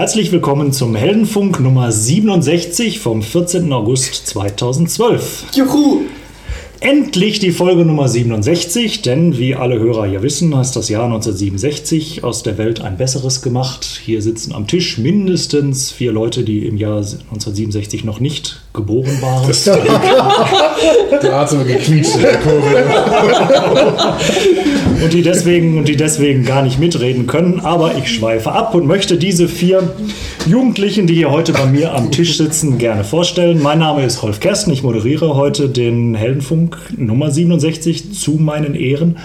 Herzlich willkommen zum Heldenfunk Nummer 67 vom 14. August 2012. Juhu! Endlich die Folge Nummer 67, denn wie alle Hörer ja wissen, hat das Jahr 1967 aus der Welt ein besseres gemacht. Hier sitzen am Tisch mindestens vier Leute, die im Jahr 1967 noch nicht geboren waren. Das der hat so gequietscht in der Kurve. und, die deswegen, und die deswegen gar nicht mitreden können. Aber ich schweife ab und möchte diese vier Jugendlichen, die hier heute bei mir am Tisch sitzen, gerne vorstellen. Mein Name ist Rolf Kersten. Ich moderiere heute den Heldenfunk Nummer 67 zu meinen Ehren.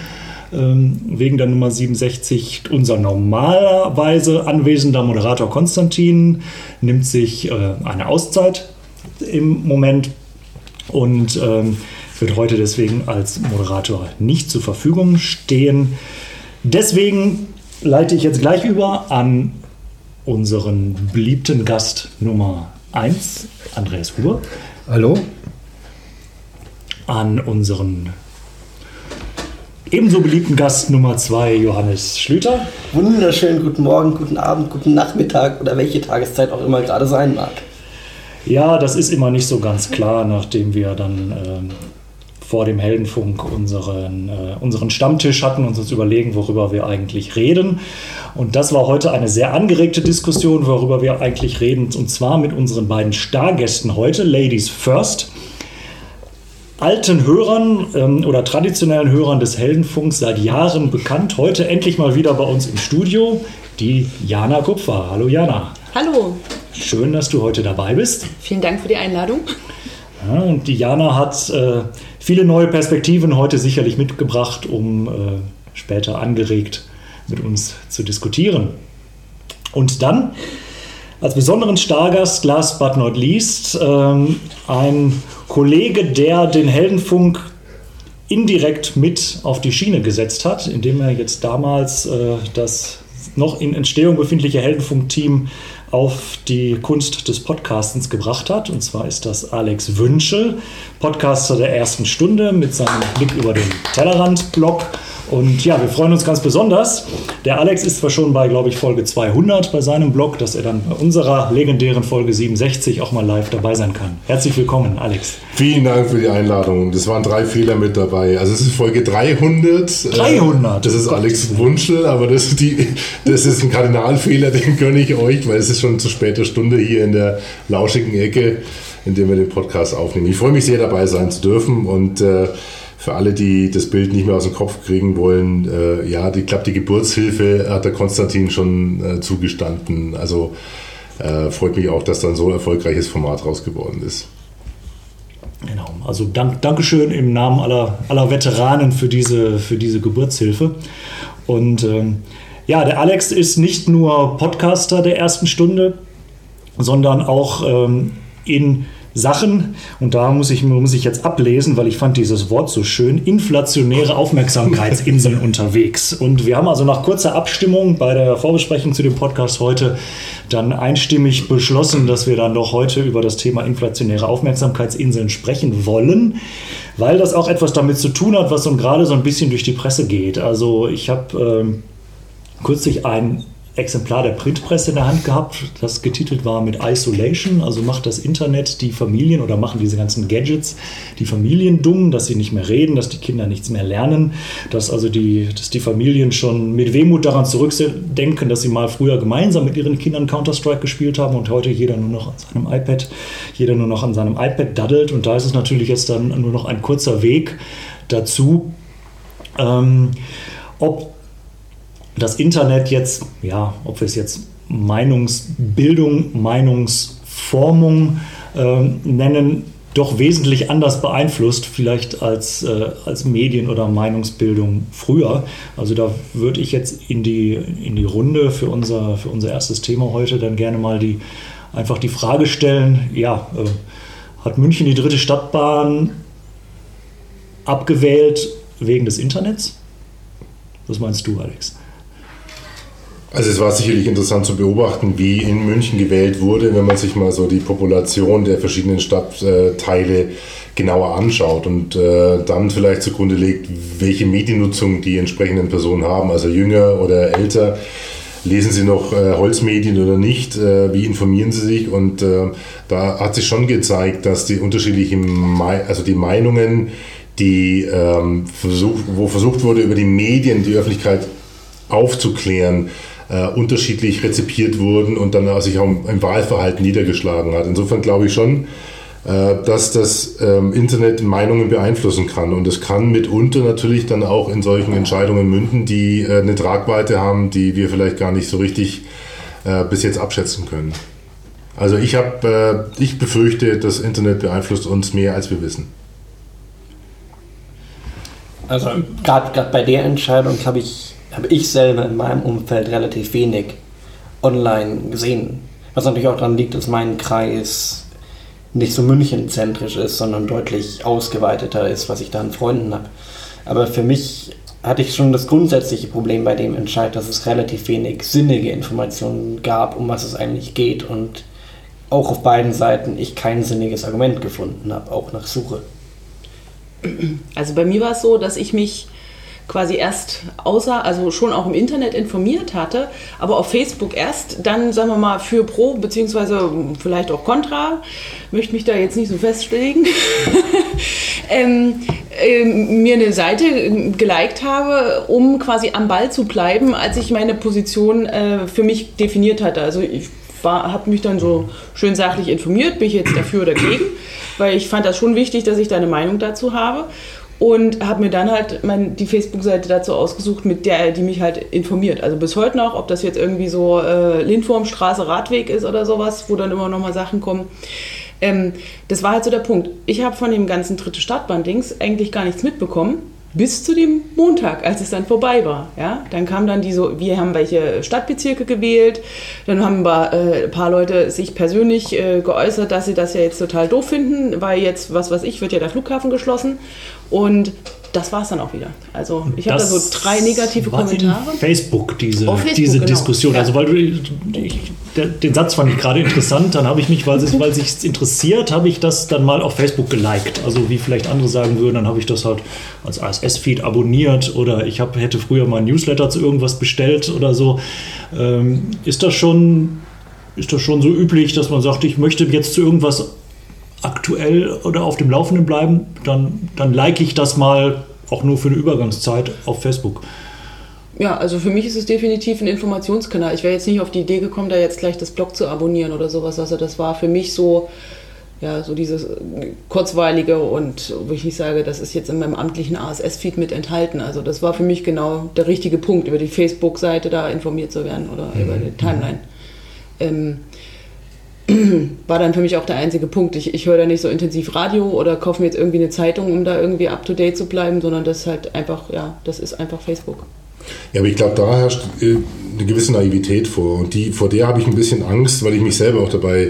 Ähm, wegen der Nummer 67 unser normalerweise anwesender Moderator Konstantin nimmt sich äh, eine Auszeit im Moment und ähm, wird heute deswegen als Moderator nicht zur Verfügung stehen. Deswegen leite ich jetzt gleich über an unseren beliebten Gast Nummer 1, Andreas Huber. Hallo. An unseren ebenso beliebten Gast Nummer 2, Johannes Schlüter. Wunderschönen guten Morgen, guten Abend, guten Nachmittag oder welche Tageszeit auch immer gerade sein mag. Ja, das ist immer nicht so ganz klar, nachdem wir dann äh, vor dem Heldenfunk unseren, äh, unseren Stammtisch hatten und uns überlegen, worüber wir eigentlich reden. Und das war heute eine sehr angeregte Diskussion, worüber wir eigentlich reden, und zwar mit unseren beiden Stargästen heute, Ladies First. Alten Hörern ähm, oder traditionellen Hörern des Heldenfunks seit Jahren bekannt, heute endlich mal wieder bei uns im Studio, die Jana Kupfer. Hallo Jana. Hallo. Schön, dass du heute dabei bist. Vielen Dank für die Einladung. Ja, und die Jana hat äh, viele neue Perspektiven heute sicherlich mitgebracht, um äh, später angeregt mit uns zu diskutieren. Und dann als besonderen Stargast, last but not least, ähm, ein Kollege, der den Heldenfunk indirekt mit auf die Schiene gesetzt hat, indem er jetzt damals äh, das noch in Entstehung befindliche Heldenfunk-Team auf die Kunst des Podcastens gebracht hat. Und zwar ist das Alex Wünschel, Podcaster der ersten Stunde mit seinem Blick über den Tellerrand-Blog und ja, wir freuen uns ganz besonders. Der Alex ist zwar schon bei, glaube ich, Folge 200 bei seinem Blog, dass er dann bei unserer legendären Folge 67 auch mal live dabei sein kann. Herzlich willkommen, Alex. Vielen Dank für die Einladung. Das waren drei Fehler mit dabei. Also es ist Folge 300. 300? Das ist Alex Wunschel, aber das ist, die, das ist ein Kardinalfehler, den gönne ich euch, weil es ist schon zu später Stunde hier in der lauschigen Ecke, in der wir den Podcast aufnehmen. Ich freue mich sehr, dabei sein zu dürfen und äh, für alle, die das Bild nicht mehr aus dem Kopf kriegen wollen, äh, ja, die, ich glaube, die Geburtshilfe hat der Konstantin schon äh, zugestanden. Also äh, freut mich auch, dass dann so ein erfolgreiches Format raus geworden ist. Genau, also dank, Dankeschön im Namen aller, aller Veteranen für diese, für diese Geburtshilfe. Und ähm, ja, der Alex ist nicht nur Podcaster der ersten Stunde, sondern auch ähm, in Sachen, und da muss ich, muss ich jetzt ablesen, weil ich fand dieses Wort so schön, inflationäre Aufmerksamkeitsinseln unterwegs. Und wir haben also nach kurzer Abstimmung bei der Vorbesprechung zu dem Podcast heute dann einstimmig beschlossen, dass wir dann doch heute über das Thema inflationäre Aufmerksamkeitsinseln sprechen wollen, weil das auch etwas damit zu tun hat, was so gerade so ein bisschen durch die Presse geht. Also ich habe ähm, kürzlich ein Exemplar der Printpresse in der Hand gehabt, das getitelt war mit Isolation, also macht das Internet die Familien oder machen diese ganzen Gadgets die Familien dumm, dass sie nicht mehr reden, dass die Kinder nichts mehr lernen, dass also die, dass die Familien schon mit Wehmut daran zurückdenken, dass sie mal früher gemeinsam mit ihren Kindern Counter-Strike gespielt haben und heute jeder nur noch an seinem iPad, jeder nur noch an seinem iPad daddelt. Und da ist es natürlich jetzt dann nur noch ein kurzer Weg dazu, ähm, ob das Internet jetzt, ja, ob wir es jetzt Meinungsbildung, Meinungsformung äh, nennen, doch wesentlich anders beeinflusst, vielleicht als, äh, als Medien- oder Meinungsbildung früher. Also da würde ich jetzt in die, in die Runde für unser, für unser erstes Thema heute dann gerne mal die, einfach die Frage stellen, ja, äh, hat München die dritte Stadtbahn abgewählt wegen des Internets? Was meinst du, Alex? Also es war sicherlich interessant zu beobachten, wie in München gewählt wurde, wenn man sich mal so die Population der verschiedenen Stadtteile genauer anschaut und äh, dann vielleicht zugrunde legt, welche Mediennutzung die entsprechenden Personen haben, also jünger oder älter. lesen Sie noch äh, Holzmedien oder nicht, äh, wie informieren Sie sich und äh, da hat sich schon gezeigt, dass die unterschiedlichen, Me also die Meinungen, die ähm, versuch, wo versucht wurde, über die Medien die Öffentlichkeit aufzuklären, äh, unterschiedlich rezipiert wurden und dann sich auch im Wahlverhalten niedergeschlagen hat. Insofern glaube ich schon, äh, dass das ähm, Internet Meinungen beeinflussen kann. Und es kann mitunter natürlich dann auch in solchen Entscheidungen münden, die äh, eine Tragweite haben, die wir vielleicht gar nicht so richtig äh, bis jetzt abschätzen können. Also ich habe, ich befürchte, das Internet beeinflusst uns mehr, als wir wissen. Also gerade bei der Entscheidung habe ich, hab ich selber in meinem Umfeld relativ wenig online gesehen. Was natürlich auch daran liegt, dass mein Kreis nicht so münchenzentrisch ist, sondern deutlich ausgeweiteter ist, was ich da an Freunden habe. Aber für mich hatte ich schon das grundsätzliche Problem bei dem Entscheid, dass es relativ wenig sinnige Informationen gab, um was es eigentlich geht und auch auf beiden Seiten ich kein sinniges Argument gefunden habe, auch nach Suche. Also bei mir war es so, dass ich mich quasi erst außer, also schon auch im Internet informiert hatte, aber auf Facebook erst, dann sagen wir mal für Pro beziehungsweise vielleicht auch Contra, möchte mich da jetzt nicht so festlegen, ähm, äh, mir eine Seite geliked habe, um quasi am Ball zu bleiben, als ich meine Position äh, für mich definiert hatte. Also ich habe mich dann so schön sachlich informiert, bin ich jetzt dafür oder dagegen, weil ich fand das schon wichtig, dass ich da eine Meinung dazu habe und habe mir dann halt mein, die Facebook-Seite dazu ausgesucht, mit der die mich halt informiert. Also bis heute noch, ob das jetzt irgendwie so äh, Lindwurmstraße Radweg ist oder sowas, wo dann immer noch mal Sachen kommen. Ähm, das war halt so der Punkt. Ich habe von dem ganzen dritte Startband-Dings eigentlich gar nichts mitbekommen bis zu dem Montag, als es dann vorbei war. Ja, dann kam dann die so, wir haben welche Stadtbezirke gewählt, dann haben ein äh, ein paar Leute sich persönlich äh, geäußert, dass sie das ja jetzt total doof finden, weil jetzt, was weiß ich, wird ja der Flughafen geschlossen und das war es dann auch wieder. Also ich habe da so drei negative Kommentare. Facebook diese, Facebook, diese genau. Diskussion. Ja. Also weil du ich, der, den Satz fand ich gerade interessant. Dann habe ich mich, weil es weil sich interessiert, habe ich das dann mal auf Facebook geliked. Also wie vielleicht andere sagen würden, dann habe ich das halt als ASS-Feed abonniert oder ich hab, hätte früher mal ein Newsletter zu irgendwas bestellt oder so. Ähm, ist das schon ist das schon so üblich, dass man sagt, ich möchte jetzt zu irgendwas aktuell oder auf dem Laufenden bleiben, dann, dann like ich das mal auch nur für eine Übergangszeit auf Facebook. Ja, also für mich ist es definitiv ein Informationskanal. Ich wäre jetzt nicht auf die Idee gekommen, da jetzt gleich das Blog zu abonnieren oder sowas. Also das war für mich so, ja, so dieses kurzweilige und wo ich nicht sage, das ist jetzt in meinem amtlichen ASS-Feed mit enthalten. Also das war für mich genau der richtige Punkt, über die Facebook-Seite da informiert zu werden oder mhm. über die Timeline. Ähm, war dann für mich auch der einzige Punkt. Ich, ich höre da nicht so intensiv Radio oder kaufe mir jetzt irgendwie eine Zeitung, um da irgendwie up to date zu bleiben, sondern das ist halt einfach, ja, das ist einfach Facebook. Ja, aber ich glaube, da herrscht äh, eine gewisse Naivität vor. Und die, vor der habe ich ein bisschen Angst, weil ich mich selber auch dabei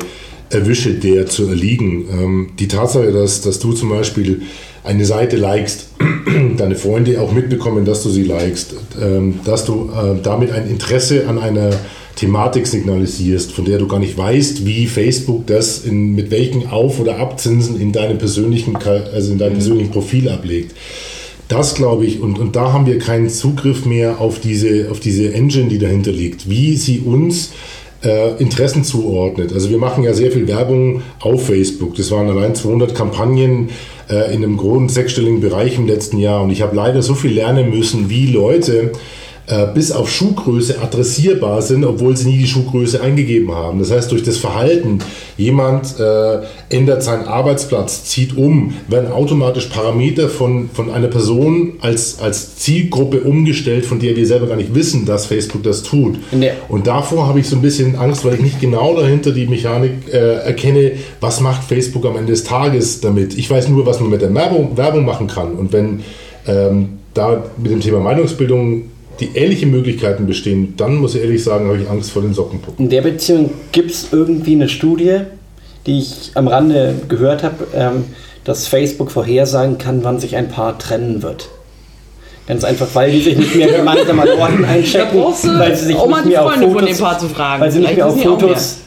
erwische, der zu erliegen. Ähm, die Tatsache, dass, dass du zum Beispiel eine Seite likest, deine Freunde auch mitbekommen, dass du sie likest, ähm, dass du äh, damit ein Interesse an einer Thematik signalisierst, von der du gar nicht weißt, wie Facebook das in, mit welchen Auf- oder Abzinsen in deinem persönlichen, also in deinem mhm. persönlichen Profil ablegt. Das glaube ich, und, und da haben wir keinen Zugriff mehr auf diese, auf diese Engine, die dahinter liegt, wie sie uns äh, Interessen zuordnet. Also wir machen ja sehr viel Werbung auf Facebook. Das waren allein 200 Kampagnen äh, in einem großen sechsstelligen Bereich im letzten Jahr. Und ich habe leider so viel lernen müssen, wie Leute äh, bis auf Schuhgröße adressierbar sind, obwohl sie nie die Schuhgröße eingegeben haben. Das heißt, durch das Verhalten, jemand äh, ändert seinen Arbeitsplatz, zieht um, werden automatisch Parameter von, von einer Person als, als Zielgruppe umgestellt, von der wir selber gar nicht wissen, dass Facebook das tut. Und davor habe ich so ein bisschen Angst, weil ich nicht genau dahinter die Mechanik äh, erkenne, was macht Facebook am Ende des Tages damit. Ich weiß nur, was man mit der Werbung, Werbung machen kann. Und wenn ähm, da mit dem Thema Meinungsbildung die ähnliche Möglichkeiten bestehen, dann muss ich ehrlich sagen, habe ich Angst vor den Sockenpuppen. In der Beziehung gibt es irgendwie eine Studie, die ich am Rande gehört habe, ähm, dass Facebook vorhersagen kann, wann sich ein Paar trennen wird. Ganz einfach, weil die sich nicht mehr gemeinsam an Orten einchecken, weil sie sich auch nicht mehr auf Fotos, von dem Paar zu fragen. Weil sie nicht mehr auf Fotos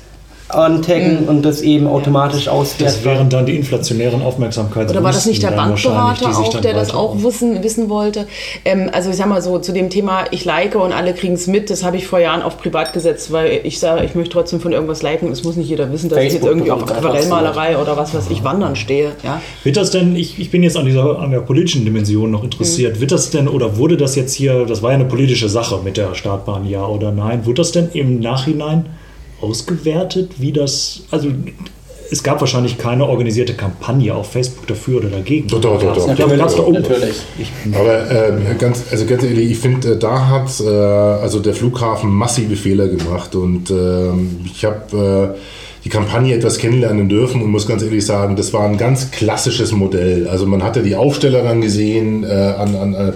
antaggen und das eben automatisch Das auswerten. wären dann die inflationären Aufmerksamkeits. Oder war das nicht der Bankberater auch, der das auch wissen, wissen wollte? Ähm, also ich sag mal so, zu dem Thema, ich like und alle kriegen es mit, das habe ich vor Jahren auf privat gesetzt, weil ich sage, ich möchte trotzdem von irgendwas liken. Es muss nicht jeder wissen, dass ich jetzt Facebook irgendwie auf Aquarellmalerei oder was weiß ich wandern stehe. Ja? Wird das denn, ich, ich bin jetzt an dieser an der politischen Dimension noch interessiert, Mhm. wird das denn oder wurde das jetzt hier, das war ja eine politische Sache mit der Startbahn, ja oder nein, wurde das denn im Nachhinein ausgewertet, wie das, also es gab wahrscheinlich keine organisierte Kampagne auf Facebook dafür oder dagegen. Doch, doch, doch, doch. Ja, aber gab's doch auch. natürlich. Aber äh, ganz, also ganz ehrlich, ich finde, äh, da hat äh, also der Flughafen massive Fehler gemacht und ähm, ich habe äh, die Kampagne etwas kennenlernen dürfen und muss ganz ehrlich sagen, das war ein ganz klassisches Modell. Also man hatte die Aufsteller dann gesehen äh, an, an, an,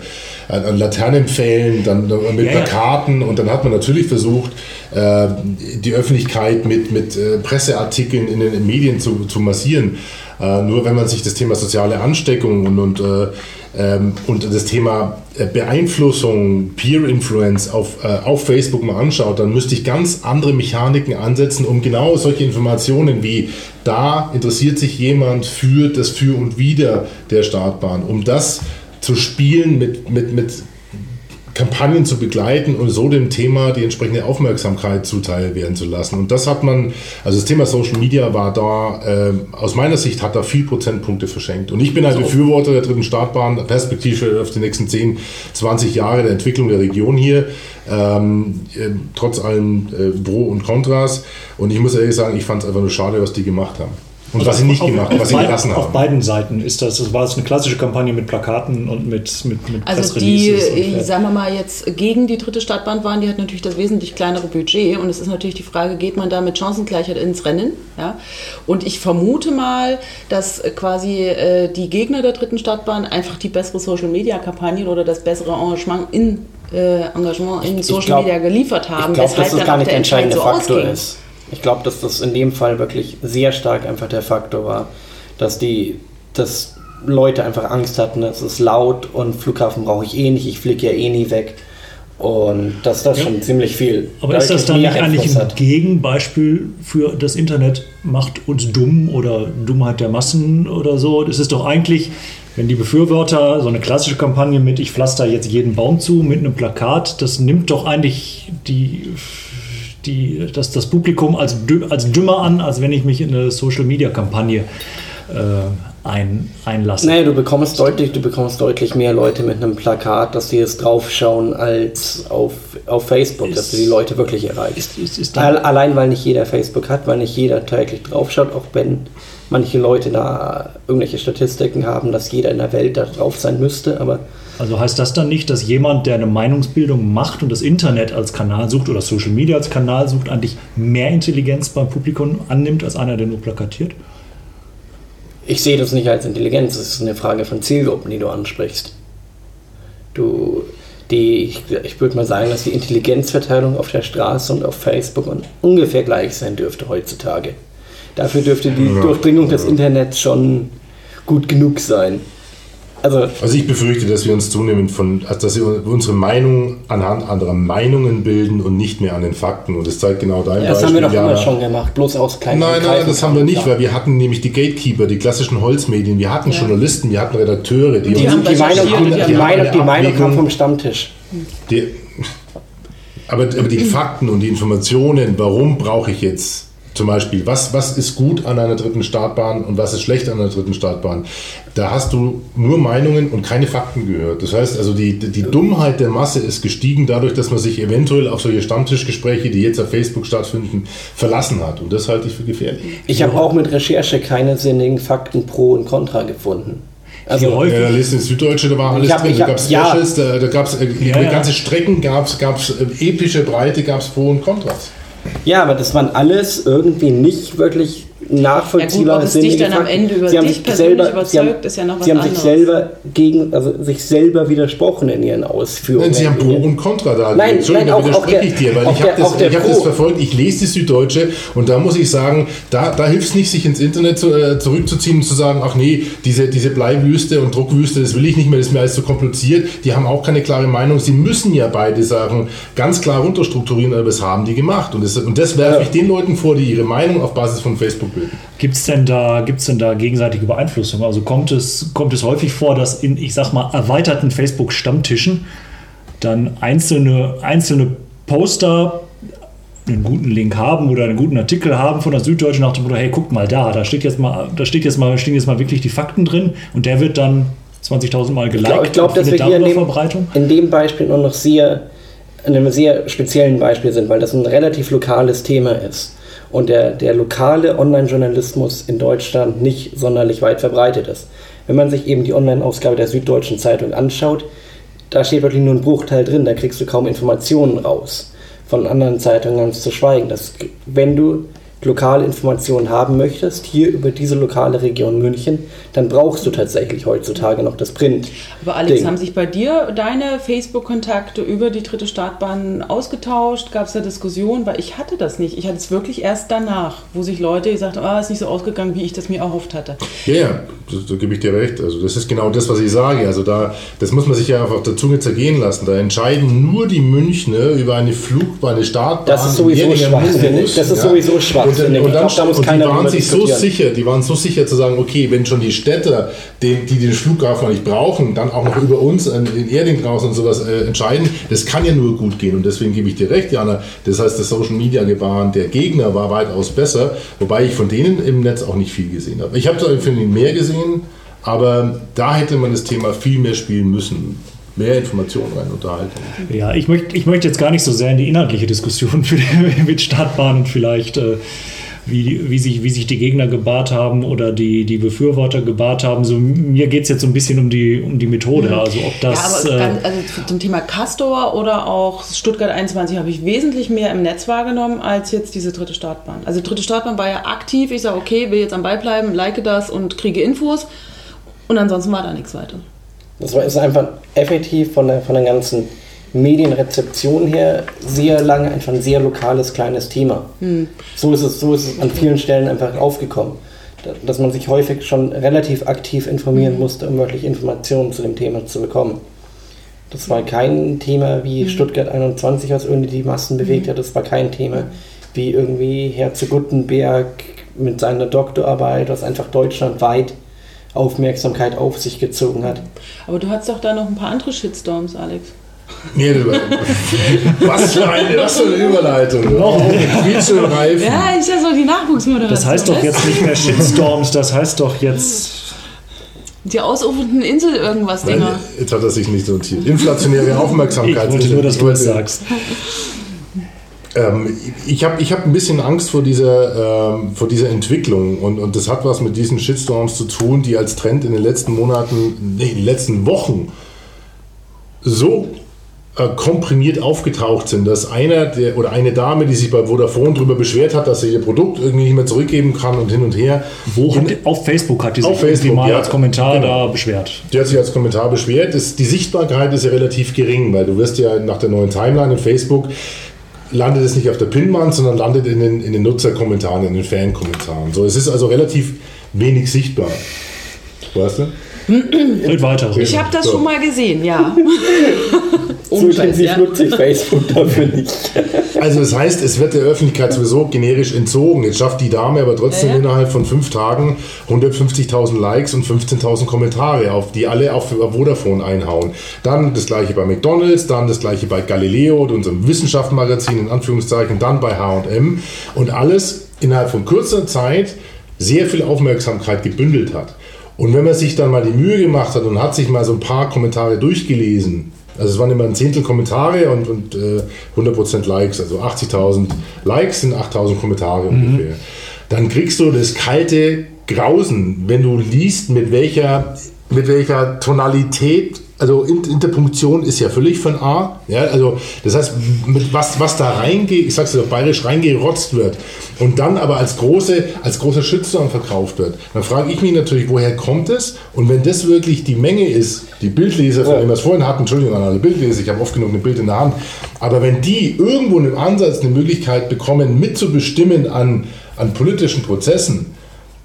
an Laternenpfählen, dann mit Ja, ja. Plakaten und dann hat man natürlich versucht, äh, die Öffentlichkeit mit, mit äh, Presseartikeln in den Medien zu, zu massieren. Äh, nur wenn man sich das Thema soziale Ansteckung und, und, äh, ähm, und das Thema äh, Beeinflussung, Peer Influence auf, auf Facebook mal anschaut, dann müsste ich ganz andere Mechaniken ansetzen, um genau solche Informationen wie da interessiert sich jemand für das Für und Wider der Startbahn, um das zu spielen mit, mit, mit Kampagnen zu begleiten und so dem Thema die entsprechende Aufmerksamkeit zuteil werden zu lassen. Und das hat man, also das Thema Social Media war da, ähm, aus meiner Sicht hat da viel Prozentpunkte verschenkt. Und ich bin ein Befürworter der dritten Startbahn, perspektivisch auf die nächsten 10, 20 Jahre der Entwicklung der Region hier, ähm, äh, trotz allen äh, Pro und Kontras. Und ich muss ehrlich sagen, ich fand es einfach nur schade, was die gemacht haben. Und was sie nicht auf, gemacht auf, was sie gelassen Auf haben. beiden Seiten ist das, das war jetzt eine klassische Kampagne mit Plakaten und mit, mit, mit Also die, Pressreleases und, äh, sagen wir mal jetzt gegen die dritte Stadtbahn waren, die hat natürlich das wesentlich kleinere Budget und es ist natürlich die Frage, geht man da mit Chancengleichheit ins Rennen? Ja? Und ich vermute mal, dass quasi äh, die Gegner der dritten Stadtbahn einfach die bessere Social-Media-Kampagnen oder das bessere Engagement in, äh, Engagement in Ich Social glaub- Media geliefert haben, Ich glaube, dass das dann gar auch nicht der Entscheid entscheidende so ausging. ist. Ich glaube, dass das in dem Fall wirklich sehr stark einfach der Faktor war, dass die, dass Leute einfach Angst hatten, es ist laut und Flughafen brauche ich eh nicht, ich fliege ja eh nie weg. Und dass das schon ziemlich viel. Aber ist das dann nicht eigentlich ein. Gegenbeispiel für das Internet macht uns dumm oder Dummheit der Massen oder so? Das ist doch eigentlich, wenn die Befürworter so eine klassische Kampagne mit ich pflaster jetzt jeden Baum zu mit einem Plakat, das nimmt doch eigentlich die, die, das, das Publikum als, als dümmer an, als wenn ich mich in eine Social-Media-Kampagne äh, ein, einlasse. Nee, du bekommst deutlich, du bekommst deutlich mehr Leute mit einem Plakat, dass sie es draufschauen, als auf, auf Facebook, dass du die Leute wirklich erreichst. Ist, ist, ist Allein weil nicht jeder Facebook hat, weil nicht jeder täglich draufschaut, auch wenn manche Leute da irgendwelche Statistiken haben, dass jeder in der Welt da drauf sein müsste, aber Also heißt das dann nicht, dass jemand, der eine Meinungsbildung macht und das Internet als Kanal sucht oder Social Media als Kanal sucht, eigentlich mehr Intelligenz beim Publikum annimmt als einer, der nur plakatiert? ich sehe das nicht als Intelligenz, es ist eine Frage von Zielgruppen, die du ansprichst. Du, die, ich, ich würde mal sagen, dass die Intelligenzverteilung auf der Straße und auf Facebook un- ungefähr gleich sein dürfte heutzutage. Dafür dürfte die Ja. Durchdringung des Internets schon gut genug sein. Also Also ich befürchte, dass wir uns zunehmend von, also dass wir unsere Meinung anhand anderer Meinungen bilden und nicht mehr an den Fakten. Und das zeigt genau dein das Beispiel. haben wir doch Jana. immer schon gemacht, bloß aus kleinen Nein, nein, das haben wir nicht, Ja. weil wir hatten nämlich die Gatekeeper, die klassischen Holzmedien, wir hatten Journalisten, wir hatten Redakteure, die, Die uns- haben Die Meinung, und die, die die haben Meinung, die Meinung kam vom Stammtisch. die aber, aber die Fakten und die Informationen, warum brauche ich jetzt zum Beispiel, was, was ist gut an einer dritten Startbahn und was ist schlecht an einer dritten Startbahn, da hast du nur Meinungen und keine Fakten gehört. Das heißt also, die, die Dummheit der Masse ist gestiegen dadurch, dass man sich eventuell auf solche Stammtischgespräche, die jetzt auf Facebook stattfinden, verlassen hat. Und das halte ich für gefährlich. Ich habe auch mit Recherche keine sinnigen Fakten pro und contra gefunden. Also, häufig, Ja, da lest in Süddeutsche, da war alles hab- drin. Da gab es ja. Da, da gab es äh, Ja, ja. ganze Strecken, gab es äh, epische Breite, gab es Pro und Kontras. Ja, aber das waren alles irgendwie nicht wirklich nachvollziehbar Ja gut, ob es dich dann am Ende über sie haben dich sich persönlich selber, überzeugt, sie haben, ist ja noch was sie haben sich selber gegen, also sich selber widersprochen in ihren Ausführungen. Nein, Sie haben Pro und Contra da. Nein, Entschuldigung, nein, da auch- auch widerspreche der- ich dir, weil ich habe der- das, ich hab das verfolgt. Ich lese die Süddeutsche und da muss ich sagen, da, da hilft es nicht, sich ins Internet zu, äh, zurückzuziehen und zu sagen, ach nee, diese, diese Bleiwüste und Druckwüste, das will ich nicht mehr, das ist mir alles zu kompliziert. Die haben auch keine klare Meinung. Sie müssen ja beide Sachen ganz klar runterstrukturieren, aber das haben die gemacht. Und das, und das werfe ich den Leuten vor, die ihre Meinung auf Basis von Facebook Gibt es denn, da- gibt's denn da gegenseitige Beeinflussung? Also kommt es, kommt es häufig vor, dass in, ich sag mal, erweiterten Facebook-Stammtischen dann einzelne, einzelne Poster einen guten Link haben oder einen guten Artikel haben von der Süddeutschen nach dem Motto, hey, guckt mal da, da steht jetzt mal, da steht jetzt mal, stehen jetzt mal wirklich die Fakten drin und der wird dann 20.000 Mal Ich geliked glaube, glaub, dass wir hier in dem, in dem Beispiel nur noch sehr, in einem sehr speziellen Beispiel sind, weil das ein relativ lokales Thema ist und der, der lokale Online-Journalismus in Deutschland nicht sonderlich weit verbreitet ist. Wenn man sich eben die Online-Ausgabe der Süddeutschen Zeitung anschaut, da steht wirklich nur ein Bruchteil drin, da kriegst du kaum Informationen raus. Von anderen Zeitungen ganz zu schweigen. Das, wenn du lokale Informationen haben möchtest, hier über diese lokale Region München, dann brauchst du tatsächlich heutzutage noch das Print. Aber Alex, Ding. haben sich bei dir deine Facebook-Kontakte über die dritte Startbahn ausgetauscht? Gab es da Diskussionen? Weil ich hatte das nicht. Ich hatte es wirklich erst danach, wo sich Leute gesagt haben, ah, ist nicht so ausgegangen, wie ich das mir erhofft hatte. Ja, ja, da, da gebe ich dir recht. Also das ist genau das, was ich sage. Also da, das muss man sich ja einfach auf der Zunge zergehen lassen. Da entscheiden nur die Münchner über eine Flugbahn, eine Startbahn. Das ist sowieso. Modus, Das ist sowieso schwachsinnig. Und, dann- und, dann, glaub, und die waren sich so sicher, die waren so sicher zu sagen, okay, wenn schon die Städter, die, die den Flughafen nicht brauchen, dann auch noch über uns in in Erding draußen und sowas äh, entscheiden, das kann ja nur gut gehen. Und deswegen gebe ich dir recht, Jana. Das heißt, das Social Media Gebaren der Gegner war weitaus besser, wobei ich von denen im Netz auch nicht viel gesehen habe. Ich habe von ihnen mehr gesehen, aber da hätte man das Thema viel mehr spielen müssen. Mehr Informationen rein, Unterhaltung. Ja, ich möchte, ich möchte jetzt gar nicht so sehr in die inhaltliche Diskussion für, mit Startbahn und vielleicht, äh, wie, wie, sich, wie sich die Gegner gebahrt haben oder die, die Befürworter gebahrt haben. So, mir geht es jetzt so ein bisschen um die, um die Methode. Also ob das. ja, aber äh, ganz, also zum Thema Castor oder auch Stuttgart 21 habe ich wesentlich mehr im Netz wahrgenommen als jetzt diese dritte Startbahn. Also dritte Startbahn war ja aktiv. Ich sage, okay, will jetzt am Ball bleiben, like das und kriege Infos. Und ansonsten war da nichts weiter. Das war- ist einfach effektiv von der, von der ganzen Medienrezeption her sehr lange einfach ein sehr lokales, kleines Thema. So, ist es, so ist es an vielen Stellen einfach aufgekommen. Da- Dass man sich häufig schon relativ aktiv informieren musste, um wirklich Informationen zu dem Thema zu bekommen. Das war kein Thema wie Stuttgart 21, was irgendwie die Massen bewegt hat. Das war kein Thema wie irgendwie Herr zu Guttenberg mit seiner Doktorarbeit, was einfach deutschlandweit Aufmerksamkeit auf sich gezogen hat. Aber du hattest doch da noch ein paar andere Shitstorms, Alex. Nee, das war- was, für eine, was für eine Überleitung. Oh, Quietschereifen. Ja, ist ja so die Nachwuchsmoderation. das heißt doch jetzt nicht mehr Shitstorms, das heißt doch jetzt. Die ausufernden Insel irgendwas Dinger. jetzt hat er sich nicht notiert. Inflationäre Aufmerksamkeit. Ich wollte nur, dass du es sagst. Ähm, ich habe ich hab ein bisschen Angst vor dieser, ähm, vor dieser Entwicklung und, und das hat was mit diesen Shitstorms zu tun, die als Trend in den letzten Monaten, nee, in den letzten Wochen so äh, komprimiert aufgetaucht sind, dass einer der, oder eine Dame, die sich bei Vodafone darüber beschwert hat, dass sie ihr Produkt irgendwie nicht mehr zurückgeben kann und hin und her, Wo hat, auf Facebook hat die sich Facebook, mal ja. als Kommentar Genau. da beschwert. Die hat sich als Kommentar beschwert. Das, die Sichtbarkeit ist ja relativ gering, weil du wirst ja nach der neuen Timeline in Facebook landet es nicht auf der Pinwand, sondern landet in den, in den Nutzerkommentaren, in den Fan-Kommentaren. So, es ist also relativ wenig sichtbar. Weißt du? Red weiter. Ich habe das So. schon mal gesehen, ja. So intensiv ja. nutze ich Facebook dafür nicht. Also das heißt, es wird der Öffentlichkeit sowieso generisch entzogen. Jetzt schafft die Dame aber trotzdem Ja, ja. innerhalb von fünf Tagen 150.000 Likes und 15.000 Kommentare, auf die alle auf Vodafone einhauen. Dann das gleiche bei McDonalds, dann das gleiche bei Galileo, unserem Wissenschaftsmagazin in Anführungszeichen, dann bei H&M und alles innerhalb von kurzer Zeit sehr viel Aufmerksamkeit gebündelt hat. Und wenn man sich dann mal die Mühe gemacht hat und hat sich mal so ein paar Kommentare durchgelesen, also es waren immer ein Zehntel Kommentare und, und äh, 100% Likes, also 80.000 Likes sind 8.000 Kommentare ungefähr. Dann kriegst du das kalte Grausen, wenn du liest, mit welcher, mit welcher Tonalität also Interpunktion ist ja völlig von A. Ja, also das heißt, mit was, was da reingeht, ich sag's dir doch bayerisch, reingerotzt wird und dann aber als große, als großer Shitstorm verkauft wird, dann frage ich mich natürlich, woher kommt es? Und wenn das wirklich die Menge ist, die Bildleser, von denen wir es vorhin hatten, Entschuldigung an alle Bildleser, ich habe oft genug ein Bild in der Hand, aber wenn die irgendwo im Ansatz eine Möglichkeit bekommen, mitzubestimmen an, an politischen Prozessen,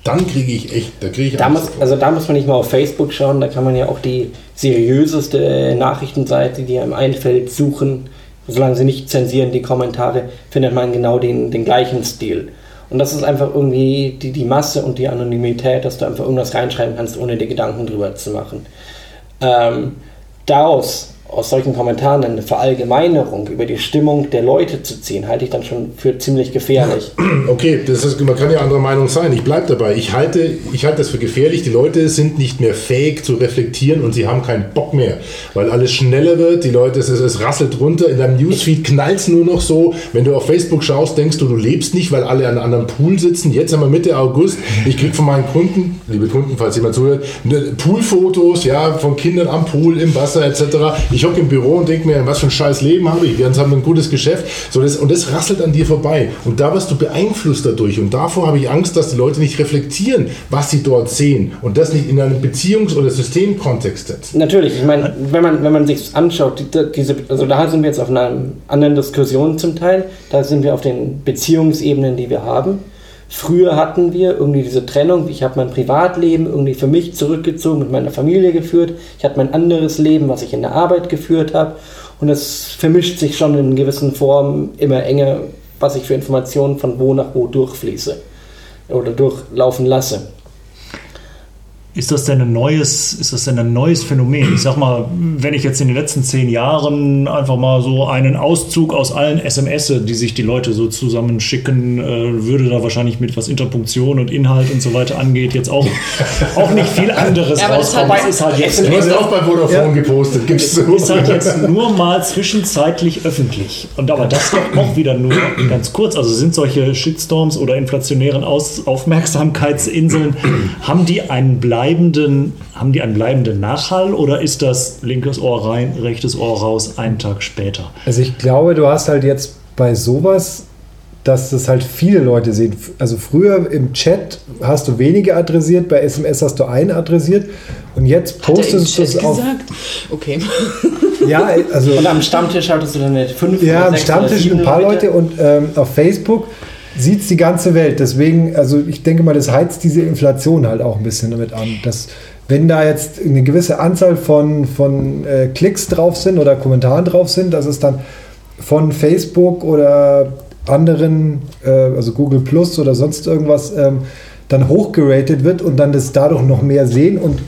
dann kriege ich echt, da kriege ich da muss, Also da muss man nicht mal auf Facebook schauen, da kann man ja auch die seriöseste Nachrichtenseite, die einem einfällt, suchen. Solange sie nicht zensieren, die Kommentare, findet man genau den, den gleichen Stil. Und das ist einfach irgendwie die, die Masse und die Anonymität, dass du einfach irgendwas reinschreiben kannst, ohne dir Gedanken drüber zu machen. Ähm, daraus aus solchen Kommentaren eine Verallgemeinerung über die Stimmung der Leute zu ziehen, halte ich dann schon für ziemlich gefährlich. Okay, das ist, man kann ja anderer Meinung sein. Ich bleibe dabei. Ich halte, ich halte das für gefährlich. Die Leute sind nicht mehr fähig zu reflektieren und sie haben keinen Bock mehr, weil alles schneller wird. Die Leute, es, es rasselt runter. In deinem Newsfeed knallt es nur noch so. Wenn du auf Facebook schaust, denkst du, du lebst nicht, weil alle an einem anderen Pool sitzen. Jetzt haben wir Mitte August. Ich kriege von meinen Kunden, liebe Kunden, falls jemand zuhört, ne, Poolfotos ja, von Kindern am Pool, im Wasser etc. Ich hocke im Büro und denke mir, was für ein scheiß Leben habe ich. Wir haben ein gutes Geschäft. So, das, und das rasselt an dir vorbei. Und da wirst du beeinflusst dadurch. Und davor habe ich Angst, dass die Leute nicht reflektieren, was sie dort sehen. Und das nicht in einem Beziehungs- oder Systemkontext setzen. Natürlich. Ich meine, wenn man, wenn man sich anschaut, diese, also da sind wir jetzt auf einer anderen Diskussion zum Teil. Da sind wir auf den Beziehungsebenen, die wir haben. Früher hatten wir irgendwie diese Trennung, ich habe mein Privatleben irgendwie für mich zurückgezogen, mit meiner Familie geführt. Ich hatte mein anderes Leben, was ich in der Arbeit geführt habe. Und es vermischt sich schon in gewissen Formen immer enger, was ich für Informationen von wo nach wo durchfließe oder durchlaufen lasse. Ist das denn ein neues, ist das denn ein neues Phänomen? Ich sag mal, wenn ich jetzt in den letzten zehn Jahren einfach mal so einen Auszug aus allen SMS, die sich die Leute so zusammenschicken, äh, würde da wahrscheinlich mit was Interpunktion und Inhalt und so weiter angeht, jetzt auch, auch nicht viel anderes ja, rauskommen. Das ist halt jetzt. Du hast auch bei Vodafone ja, gepostet, gibst du. Ist halt jetzt nur mal zwischenzeitlich öffentlich. Und aber das doch auch wieder nur ganz kurz. Also sind solche Shitstorms oder inflationären Aus Aufmerksamkeitsinseln, haben die einen Bleib bleibenden, haben die einen bleibenden Nachhall oder ist das linkes Ohr rein, rechtes Ohr raus, einen Tag später? Also ich glaube, du hast halt jetzt bei sowas, dass das halt viele Leute sehen. Also früher im Chat hast du wenige adressiert, bei SMS hast du einen adressiert und jetzt postest du es auf. Gesagt? Okay. Ja, also. Und am Stammtisch hattest du dann fünf Ja, am Stammtisch ein paar Leute, Leute und ähm, auf Facebook sieht es die ganze Welt. Deswegen, also ich denke mal, das heizt diese Inflation halt auch ein bisschen damit an. Dass, wenn da jetzt eine gewisse Anzahl von, von äh, Klicks drauf sind oder Kommentaren drauf sind, dass es dann von Facebook oder anderen, äh, also Google Plus oder sonst irgendwas, ähm, dann hochgeratet wird und dann das dadurch noch mehr sehen und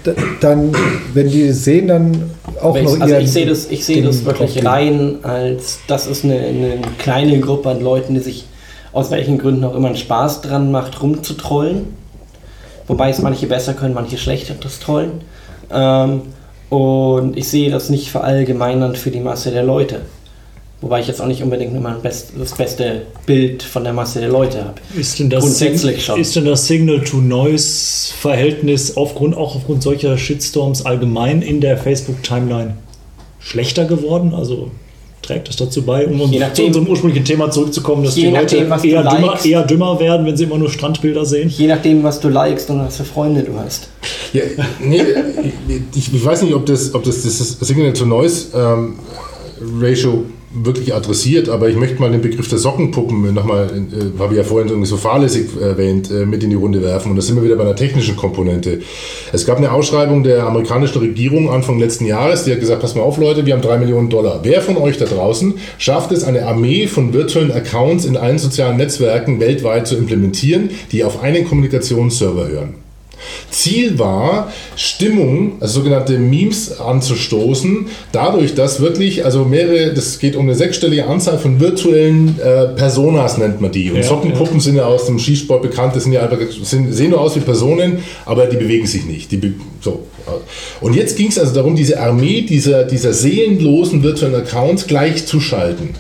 dann, wenn die es sehen, dann auch ich, noch Also ich sehe das, ich sehe das wirklich rein als, das ist eine, eine kleine Gruppe an Leuten, die sich aus welchen Gründen auch immer einen Spaß dran macht, rumzutrollen. Wobei es manche besser können, manche schlechter, das Trollen. Ähm, und ich sehe das nicht verallgemeinernd für die Masse der Leute. Wobei ich jetzt auch nicht unbedingt immer best, das beste Bild von der Masse der Leute habe. Ist denn das, Grundsätzlich schon. ist denn das Signal-to-Noise-Verhältnis aufgrund, auch aufgrund solcher Shitstorms allgemein in der Facebook-Timeline schlechter geworden? Also trägt es dazu bei, um nachdem, zu unserem ursprünglichen Thema zurückzukommen, dass die Leute nachdem, eher, dümmer, eher, dümmer, werden, wenn sie immer nur Strandbilder sehen? Je nachdem, was du likest und was für Freunde du hast. Ja, nee, ich, ich, weiß nicht, ob das, ob das, das Signal-to-Noise-Ratio ähm, wirklich adressiert, aber ich möchte mal den Begriff der Sockenpuppen nochmal, äh, habe ich ja vorhin so fahrlässig erwähnt, äh, mit in die Runde werfen. Und da sind wir wieder bei einer technischen Komponente. Es gab eine Ausschreibung der amerikanischen Regierung Anfang letzten Jahres, die hat gesagt, pass mal auf Leute, wir haben drei Millionen Dollar. Wer von euch da draußen schafft es, eine Armee von virtuellen Accounts in allen sozialen Netzwerken weltweit zu implementieren, die auf einen Kommunikationsserver hören? Ziel war, Stimmung, also sogenannte Memes anzustoßen, dadurch, dass wirklich, also mehrere, das geht um eine sechsstellige Anzahl von virtuellen äh, Personas, nennt man die. Und ja, Sockenpuppen ja. sind ja aus dem Skisport bekannt, das sind ja einfach, sind, sehen nur aus wie Personen, aber die bewegen sich nicht. Die so. Und jetzt ging es also darum, diese Armee dieser, dieser seelenlosen virtuellen Accounts gleichzuschalten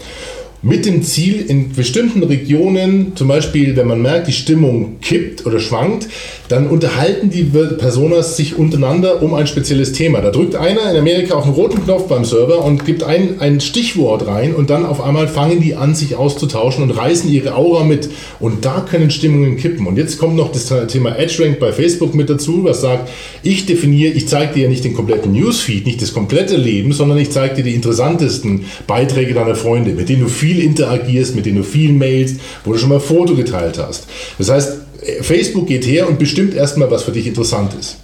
mit dem Ziel, in bestimmten Regionen, zum Beispiel, wenn man merkt, die Stimmung kippt oder schwankt, dann unterhalten die Personas sich untereinander um ein spezielles Thema. Da drückt einer in Amerika auf den roten Knopf beim Server und gibt ein, ein Stichwort rein und dann auf einmal fangen die an, sich auszutauschen und reißen ihre Aura mit. Und da können Stimmungen kippen. Und jetzt kommt noch das Thema EdgeRank bei Facebook mit dazu, was sagt, ich definiere, ich zeige dir ja nicht den kompletten Newsfeed, nicht das komplette Leben, sondern ich zeige dir die interessantesten Beiträge deiner Freunde, mit denen du viel interagierst, mit denen du viel mailst, wo du schon mal ein Foto geteilt hast. Das heißt, Facebook geht her und bestimmt erstmal, was für dich interessant ist.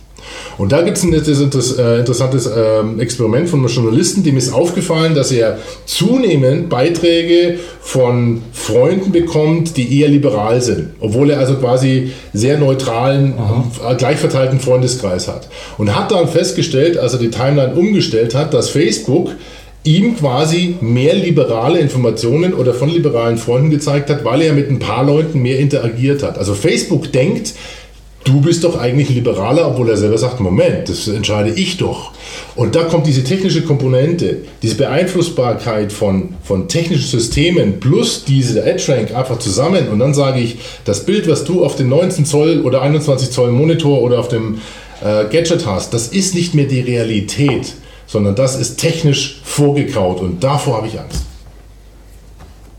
Und da gibt es ein äh, interessantes ähm, Experiment von einem Journalisten, dem ist aufgefallen, dass er zunehmend Beiträge von Freunden bekommt, die eher liberal sind, obwohl er also quasi sehr neutralen, Aha. Äh, gleichverteilten Freundeskreis hat. Und hat dann festgestellt, als er die Timeline umgestellt hat, dass Facebook ihm quasi mehr liberale Informationen oder von liberalen Freunden gezeigt hat, weil er mit ein paar Leuten mehr interagiert hat. Also Facebook denkt, du bist doch eigentlich ein Liberaler, obwohl er selber sagt, Moment, das entscheide ich doch. Und da kommt diese technische Komponente, diese Beeinflussbarkeit von, von technischen Systemen plus diese EdgeRank einfach zusammen und dann sage ich, das Bild, was du auf dem 19 Zoll oder 21 Zoll Monitor oder auf dem äh, Gadget hast, das ist nicht mehr die Realität sondern das ist technisch vorgekaut und davor habe ich Angst.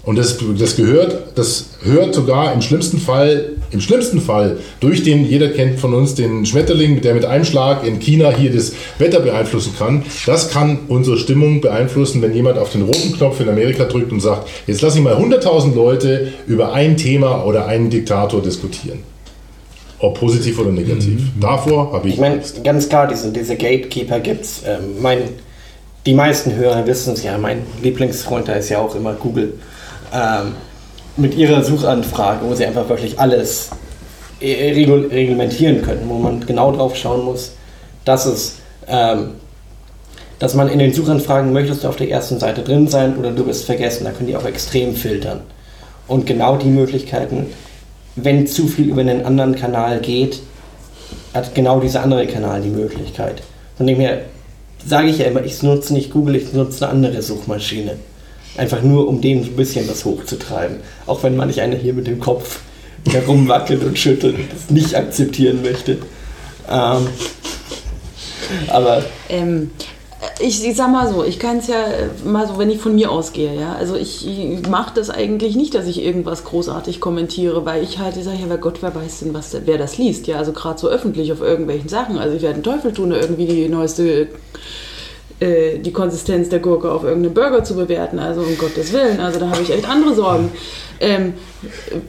Und das, das gehört, das hört sogar im schlimmsten Fall, im schlimmsten Fall durch den, jeder kennt von uns den Schmetterling, der mit einem Schlag in China hier das Wetter beeinflussen kann. Das kann unsere Stimmung beeinflussen, wenn jemand auf den roten Knopf in Amerika drückt und sagt, jetzt lasse ich mal 100.000 Leute über ein Thema oder einen Diktator diskutieren. Ob positiv oder negativ. Mhm. Davor habe ich. Ich meine, ganz klar, diese, diese Gatekeeper gibt es. Ähm, mein, die meisten Hörer wissen es ja, mein Lieblingsfreund da ist ja auch immer Google. Ähm, mit ihrer Suchanfrage, wo sie einfach wirklich alles regul reglementieren können, wo man genau drauf schauen muss, dass es. Ähm, dass man in den Suchanfragen möchtest du auf der ersten Seite drin sein oder du bist vergessen. Da können die auch extrem filtern. Und genau die Möglichkeiten wenn zu viel über einen anderen Kanal geht, hat genau dieser andere Kanal die Möglichkeit. Von dem her sage ich ja immer, ich nutze nicht Google, ich nutze eine andere Suchmaschine. Einfach nur, um dem ein bisschen was hochzutreiben. Auch wenn manch einer hier mit dem Kopf herumwackelt und schüttelt und das nicht akzeptieren möchte. Ähm, aber. Ähm, ich, ich sag mal so, ich kann es ja äh, mal so, wenn ich von mir ausgehe, ja. Also ich, ich mache das eigentlich nicht, dass ich irgendwas großartig kommentiere, weil ich halt sage, ja, wer Gott, wer weiß denn, was, wer das liest, ja. Also gerade so öffentlich auf irgendwelchen Sachen. Also ich werde den Teufel tun, irgendwie die neueste äh, die Konsistenz der Gurke auf irgendeinem Burger zu bewerten, also um Gottes Willen, also da habe ich echt andere Sorgen. Ähm,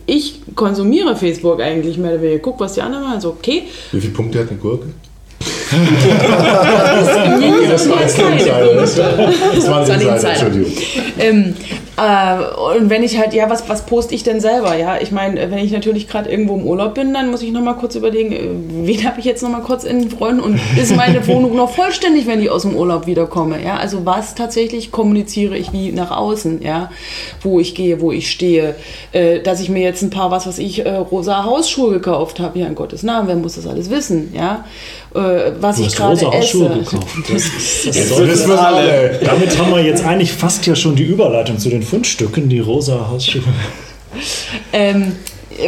ich konsumiere Facebook eigentlich mehr oder weniger, guck, was die anderen machen, so okay. Wie viele Punkte hat eine Gurke? Das war jetzt Insider. Das war ein Insider, Entschuldigung. Ähm, äh, und wenn ich halt, ja, was, was poste ich denn selber? Ja, ich meine, wenn ich natürlich gerade irgendwo im Urlaub bin, dann muss ich nochmal kurz überlegen, äh, wen habe ich jetzt nochmal kurz in den Freunden und ist meine Wohnung noch vollständig, wenn ich aus dem Urlaub wiederkomme? Ja, also was tatsächlich kommuniziere ich wie nach außen? Ja, wo ich gehe, wo ich stehe, äh, dass ich mir jetzt ein paar, was weiß ich, äh, rosa Hausschuhe gekauft habe. Ja, in Gottes Namen, wer muss das alles wissen? Ja, äh, was du ich gerade esse. Gekauft. Das, das, das wissen wir alle. Damit haben wir jetzt eigentlich fast ja schon die Überleitung zu den Fundstücken, die rosa Hausschuhe. ähm,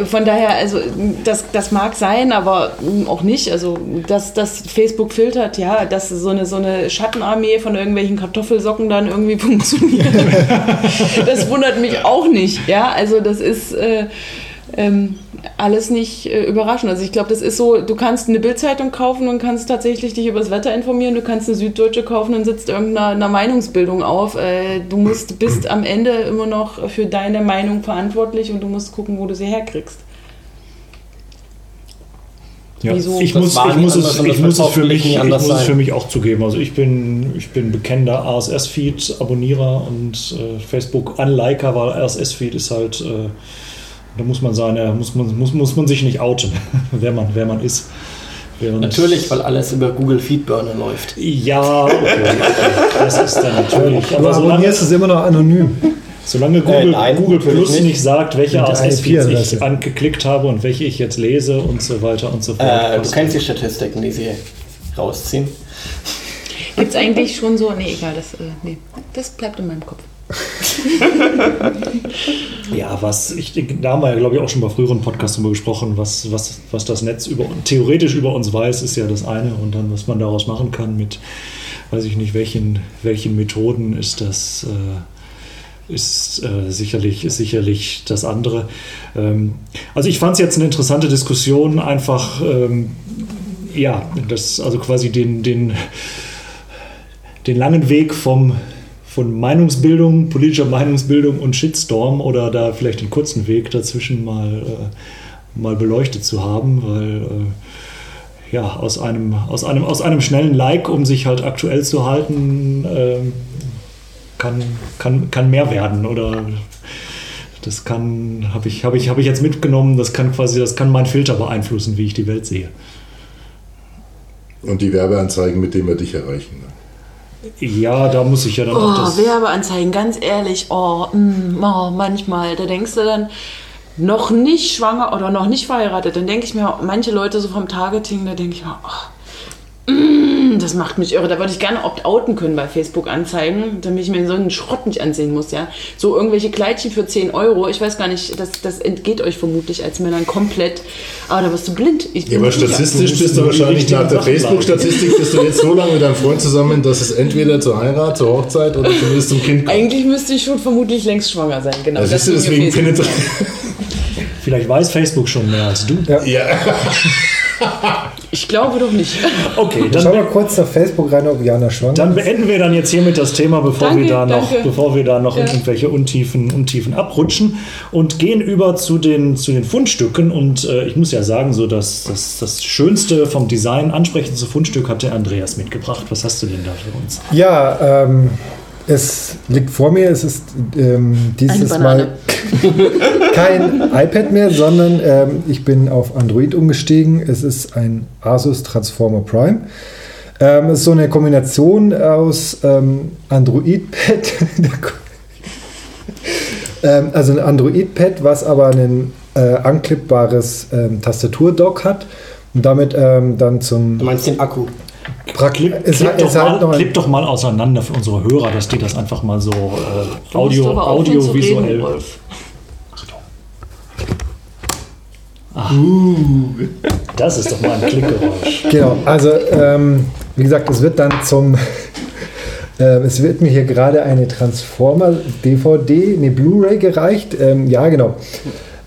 von daher, also das, das mag sein, aber auch nicht. Also, dass, dass Facebook filtert, ja, dass so eine, so eine Schattenarmee von irgendwelchen Kartoffelsocken dann irgendwie funktioniert. das wundert mich auch nicht. Ja, also das ist. Äh, ähm, alles nicht äh, überraschend. Also ich glaube, das ist so, du kannst eine Bildzeitung kaufen und kannst tatsächlich dich über das Wetter informieren, du kannst eine Süddeutsche kaufen und sitzt irgendeiner Meinungsbildung auf. Äh, du musst, bist am Ende immer noch für deine Meinung verantwortlich und du musst gucken, wo du sie herkriegst. Ja, Wieso? Ich muss, ich muss, es, ich muss, es, für mich, ich muss es für mich auch zugeben. Also ich bin, ich bin bekennender RSS-Feed-Abonnierer und äh, Facebook-Unliker, weil RSS-Feed ist halt äh, da muss man sagen, muss man, muss, muss man sich nicht outen, wer man, wer man ist. Während natürlich, weil alles über Google Feedburner läuft. Ja, okay, das ist dann natürlich. Aber solange ist es immer noch anonym. Solange äh, Google, äh, nein, Google Plus nicht. nicht. sagt, welche RSS-Feeds ich angeklickt habe und welche ich jetzt lese und so weiter und so fort. Äh, du kennst die Statistiken, die sie rausziehen. Gibt es eigentlich schon so. Nee, egal, das, äh, nee, das bleibt in meinem Kopf. ja, was ich da haben wir ja, glaube ich, auch schon bei früheren Podcasts darüber gesprochen, was, was, was das Netz über, theoretisch über uns weiß, ist ja das eine und dann, was man daraus machen kann mit, weiß ich nicht, welchen, welchen Methoden ist das. Äh, ist äh, sicherlich, ist sicherlich das andere. Ähm, also ich fand es jetzt eine interessante Diskussion, einfach ähm, ja, das, also quasi den, den, den langen Weg vom, von Meinungsbildung, politischer Meinungsbildung und Shitstorm oder da vielleicht den kurzen Weg dazwischen mal, äh, mal beleuchtet zu haben, weil äh, ja, aus einem, aus, einem, aus einem schnellen Like, um sich halt aktuell zu halten, äh, kann, kann, kann mehr werden oder das kann, habe ich, hab ich, hab ich jetzt mitgenommen, das kann quasi, das kann mein Filter beeinflussen, wie ich die Welt sehe. Und die Werbeanzeigen, mit denen wir dich erreichen. Ne? Ja, da muss ich ja dann oh, auch das... Werbeanzeigen, ganz ehrlich, oh, mm, oh, manchmal, da denkst du dann, noch nicht schwanger oder noch nicht verheiratet, dann denke ich mir, manche Leute so vom Targeting, da denke ich mir, oh, mm, das macht mich irre. Da würde ich gerne opt-outen können bei Facebook-Anzeigen, damit ich mir so einen Schrott nicht ansehen muss, ja. So irgendwelche Kleidchen für 10 Euro, ich weiß gar nicht, das, das entgeht euch vermutlich als Männern komplett, aber da wirst du blind. Ich ja, aber statistisch bist du wahrscheinlich nach der Facebook-Statistik bist du jetzt so lange mit deinem Freund zusammen, dass es entweder zur Heirat, zur Hochzeit oder zumindest zum Kind kommt. Eigentlich müsste ich schon vermutlich längst schwanger sein, genau. Also siehst du, deswegen findet Vielleicht weiß Facebook schon mehr als du. Ja. ja. Ich glaube doch nicht. Okay, dann schau mal kurz auf Facebook rein, ob Jana schwanger Dann beenden wir dann jetzt hiermit das Thema, bevor danke, wir da noch, bevor wir da noch ja. in irgendwelche Untiefen, Untiefen abrutschen und gehen über zu den, zu den Fundstücken. Und äh, ich muss ja sagen, so dass das, das Schönste vom Design, ansprechendste Fundstück hat der Andreas mitgebracht. Was hast du denn da für uns? Ja, ähm, es liegt vor mir, es ist ähm, dieses Mal kein iPad mehr, sondern ähm, ich bin auf Android umgestiegen. Es ist ein Asus Transformer Prime. Ähm, es ist so eine Kombination aus ähm, Android-Pad, ähm, also ein Android-Pad, was aber ein äh, anklippbares ähm, Tastaturdock hat und damit ähm, dann zum. Du meinst den Akku? Klipp, es, klipp, doch halt mal, klipp, doch mal, auseinander für unsere Hörer, dass die das einfach mal so äh, audio, audiovisuell. Ach, uh. Das ist doch mal ein Klickgeräusch. Genau, also ähm, wie gesagt, es wird dann zum. Äh, es wird mir hier gerade eine Transformer DVD, eine Blu-ray gereicht. Ähm, ja, genau.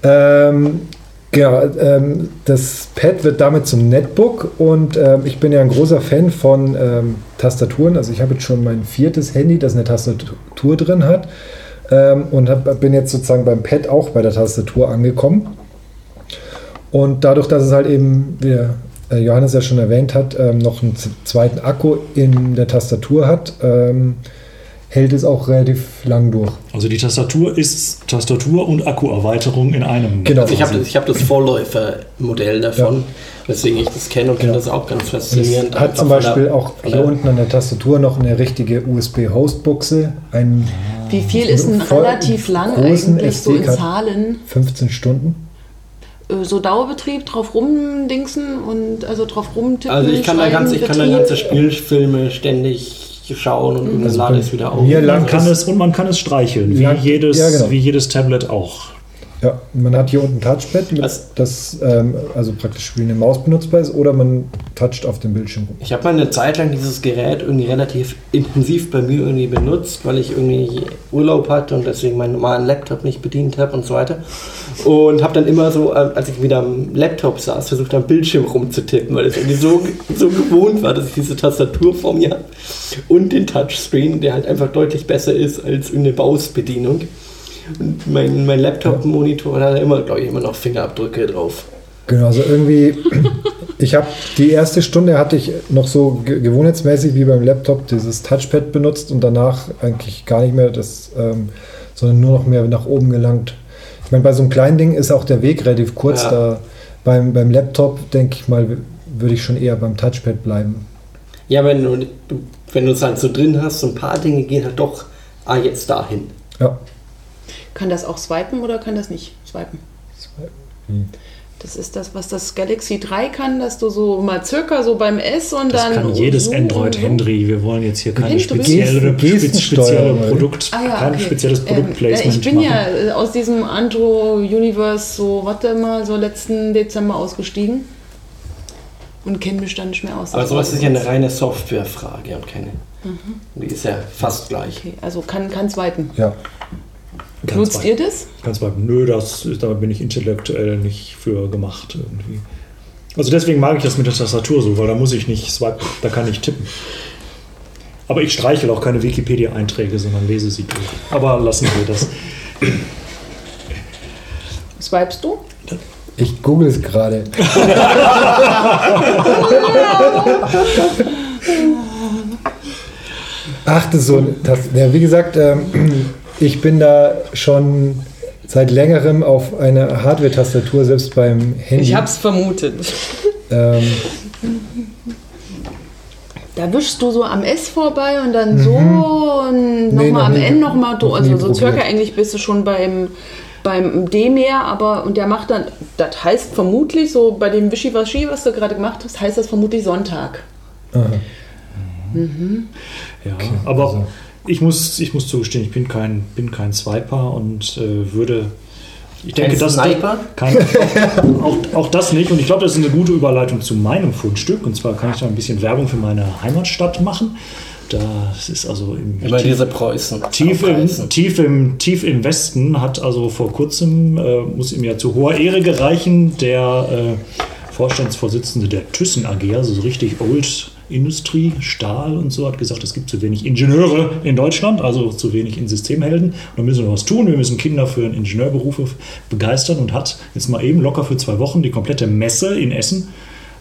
Ähm, Genau, ähm, das Pad wird damit zum Netbook und ähm, ich bin ja ein großer Fan von ähm, Tastaturen. Also ich habe jetzt schon mein viertes Handy, das eine Tastatur drin hat ähm, und hab, bin jetzt sozusagen beim Pad auch bei der Tastatur angekommen. Und dadurch, dass es halt eben, wie äh, Johannes ja schon erwähnt hat, ähm, noch einen zweiten Akku in der Tastatur hat, ähm, hält es auch relativ lang durch. Also die Tastatur ist Tastatur und Akkuerweiterung in einem. Genau. Also ich habe das, hab das Vorläufermodell davon, ja. weswegen ich das kenne und finde genau. das auch ganz faszinierend. Es hat zum Beispiel der, auch hier unten an der Tastatur noch eine richtige USB-Hostbuchse. Wie viel ist denn relativ lang eigentlich so in Zahlen? 15 Stunden äh, so Dauerbetrieb drauf rumdingsen und also drauf rumtippen. Also ich kann da ganze, ich kann da ganze Spielfilme ständig schauen und also lade es wieder auf. Man kann es, und man kann es streicheln, wie, jedes, ja, genau. wie jedes Tablet auch. Ja, man hat hier unten ein Touchpad, mit, das ähm, also praktisch wie eine Maus benutzbar ist, oder man toucht auf dem Bildschirm. Ich habe mal eine Zeit lang dieses Gerät irgendwie relativ intensiv bei mir irgendwie benutzt, weil ich irgendwie Urlaub hatte und deswegen meinen normalen Laptop nicht bedient habe und so weiter. Und habe dann immer so, ähm, als ich wieder am Laptop saß, versucht am Bildschirm rumzutippen, weil es irgendwie so, so gewohnt war, dass ich diese Tastatur vor mir habe und den Touchscreen, der halt einfach deutlich besser ist als eine Mausbedienung. Und mein, mein Laptop-Monitor hat immer, glaube ich, immer noch Fingerabdrücke drauf. Genau, also irgendwie, ich habe die erste Stunde hatte ich noch so gewohnheitsmäßig wie beim Laptop dieses Touchpad benutzt und danach eigentlich gar nicht mehr das, ähm, sondern nur noch mehr nach oben gelangt. Ich meine, bei so einem kleinen Ding ist auch der Weg relativ kurz. Ja. Da beim, beim Laptop, denke ich mal, würde ich schon eher beim Touchpad bleiben. Ja, wenn du, wenn du es halt so drin hast, so ein paar Dinge gehen halt doch ah, jetzt dahin. Ja. Kann das auch swipen oder kann das nicht swipen? Swipen. Hm. Das ist das, was das Galaxy 3 kann, dass du so mal circa so beim S und Das dann. kann jedes so Android, so. Henry. Wir wollen jetzt hier keine Mensch, du bist- spezielle, Gesten- spezielle Gestensteuerung, Produkt, Ah, ja, kein okay. spezielles Ähm, Produktplacement ja, ich bin machen. ja äh, aus diesem Andro-Universe so, warte mal, so letzten Dezember ausgestiegen und kenne mich dann nicht mehr aus. Aber sowas ist ja eine reine Softwarefrage und keine. Die ist ja fast gleich. Okay, also kann kann swipen. Ja. Ganz Nutzt weit. ihr das? Ganz weit. Nö, das, ist- da bin ich intellektuell nicht für gemacht irgendwie. Also deswegen mag ich das mit der Tastatur so, weil da muss ich nicht swipen, da kann ich tippen. Aber ich streichel auch keine Wikipedia-Einträge, sondern lese sie durch. Aber lassen wir das. Swipest du? Ich google es gerade. Ach, das ist so. ein- Das, ja, wie gesagt, ähm, ich bin da schon seit längerem auf einer Hardware-Tastatur, selbst beim Handy. Ich hab's vermutet. Ähm, Da wischst du so am S vorbei und dann so und Mhm. Nee, nochmal noch am nie- N nochmal. noch Also so circa eigentlich bist du schon beim, beim D mehr, aber und der macht dann, das heißt vermutlich, so bei dem Wischiwaschi, was du gerade gemacht hast, heißt das vermutlich Sonntag. aha. Ja, aber also- ich, muss, ich muss zugestehen, ich bin kein, bin kein Swiper und äh, würde. Ich denke, dass Sniper? Kein, auch, auch das nicht. Und ich glaube, das ist eine gute Überleitung zu meinem Fundstück. Und zwar kann ich da ein bisschen Werbung für meine Heimatstadt machen. Das ist also im Über diese Preußen. Tief im, aufreißen. tief, im, tief im Westen hat also vor kurzem, äh, muss ihm ja zu hoher Ehre gereichen, der äh, Vorstandsvorsitzende der Thyssen AG, also so richtig Old Industrie, Stahl und so, hat gesagt, es gibt zu wenig Ingenieure in Deutschland, also zu wenig in Systemhelden. Da müssen wir was tun. Wir müssen Kinder für Ingenieurberufe begeistern und hat jetzt mal eben locker für zwei Wochen die komplette Messe in Essen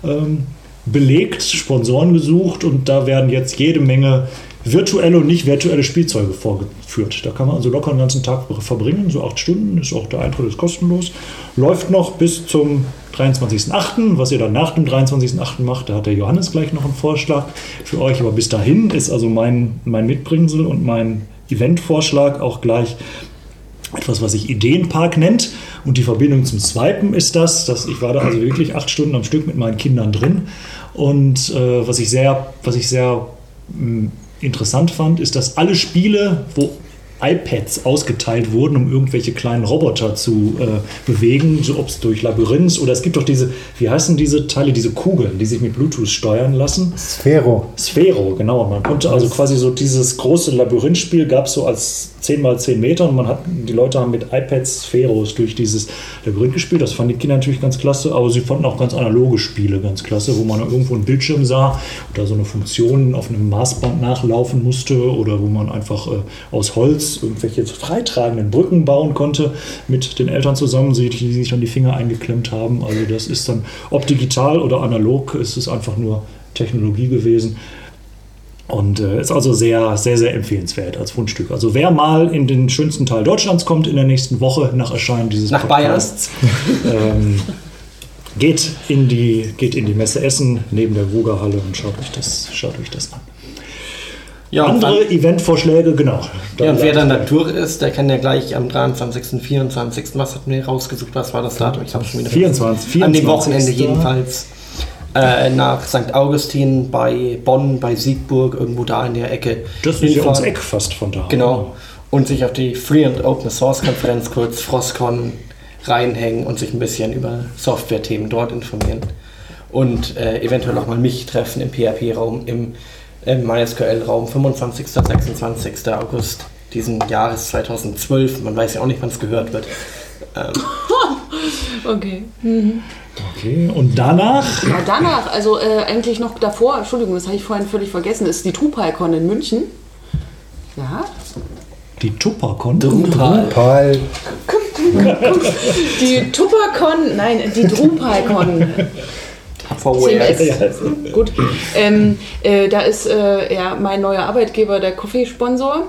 ähm, belegt, Sponsoren gesucht und da werden jetzt jede Menge virtuelle und nicht virtuelle Spielzeuge vorgeführt. Da kann man also locker den ganzen Tag verbringen, so acht Stunden, ist auch der Eintritt ist kostenlos. Läuft noch bis zum 23.08. Was ihr dann nach dem 23.08. macht, da hat der Johannes gleich noch einen Vorschlag für euch. Aber bis dahin ist also mein, mein Mitbringsel und mein Eventvorschlag auch gleich etwas, was sich Ideenpark nennt. Und die Verbindung zum Swipen ist das, dass ich war da also wirklich acht Stunden am Stück mit meinen Kindern drin. Und äh, was ich sehr, was ich sehr mh, interessant fand, ist, dass alle Spiele, wo iPads ausgeteilt wurden, um irgendwelche kleinen Roboter zu äh, bewegen, so ob es durch Labyrinth oder es gibt doch diese, wie heißen diese Teile, diese Kugeln, die sich mit Bluetooth steuern lassen. Sphero. Sphero, genau. Man konnte also quasi so dieses große Labyrinthspiel gab es so als 10 mal 10 Meter und man hat, die Leute haben mit iPads Spheros durch dieses Labyrinth gespielt. Das fanden die Kinder natürlich ganz klasse, aber sie fanden auch ganz analoge Spiele ganz klasse, wo man irgendwo einen Bildschirm sah oder so eine Funktion auf einem Maßband nachlaufen musste oder wo man einfach äh, aus Holz irgendwelche freitragenden Brücken bauen konnte mit den Eltern zusammen, die die sich an die Finger eingeklemmt haben. Also das ist dann, ob digital oder analog, ist es einfach nur Technologie gewesen. Und äh, ist also sehr, sehr, sehr empfehlenswert als Fundstück. Also wer mal in den schönsten Teil Deutschlands kommt in der nächsten Woche nach Erscheinen dieses Nach Podcasts, ähm, geht, in die, geht in die Messe Essen neben der Wugerhalle und schaut euch das, schaut euch das an. Ja, und, Andere Eventvorschläge, genau. ja, und wer dann da durch ist, der kann ja gleich am 23., 24., was hatten wir rausgesucht, was war das Datum? Ich habe schon wieder 24, An dem 24. Wochenende jedenfalls. Äh, nach St. Augustin bei Bonn, bei Siegburg, irgendwo da in der Ecke. Das ist ja ums Eck fast von da. Genau. Und sich auf die Free and Open Source Konferenz kurz Frostcon reinhängen und sich ein bisschen über Software-Themen dort informieren. Und äh, eventuell auch mal mich treffen im PHP-Raum, im, im MySQL-Raum, 25. 26. August diesen Jahres 2012. Man weiß ja auch nicht, wann es gehört wird. Ähm, Okay. Okay, und danach Ja, danach, also äh, eigentlich noch davor, Entschuldigung, das habe ich vorhin völlig vergessen, ist die TuPyCon in München. Ja, die Tuppercon. Drupal. Pal. die TuPyCon, nein, die DrupalCon. CMS. where? Gut, ähm, äh, da ist äh, ja mein neuer Arbeitgeber der Coffee-Sponsor.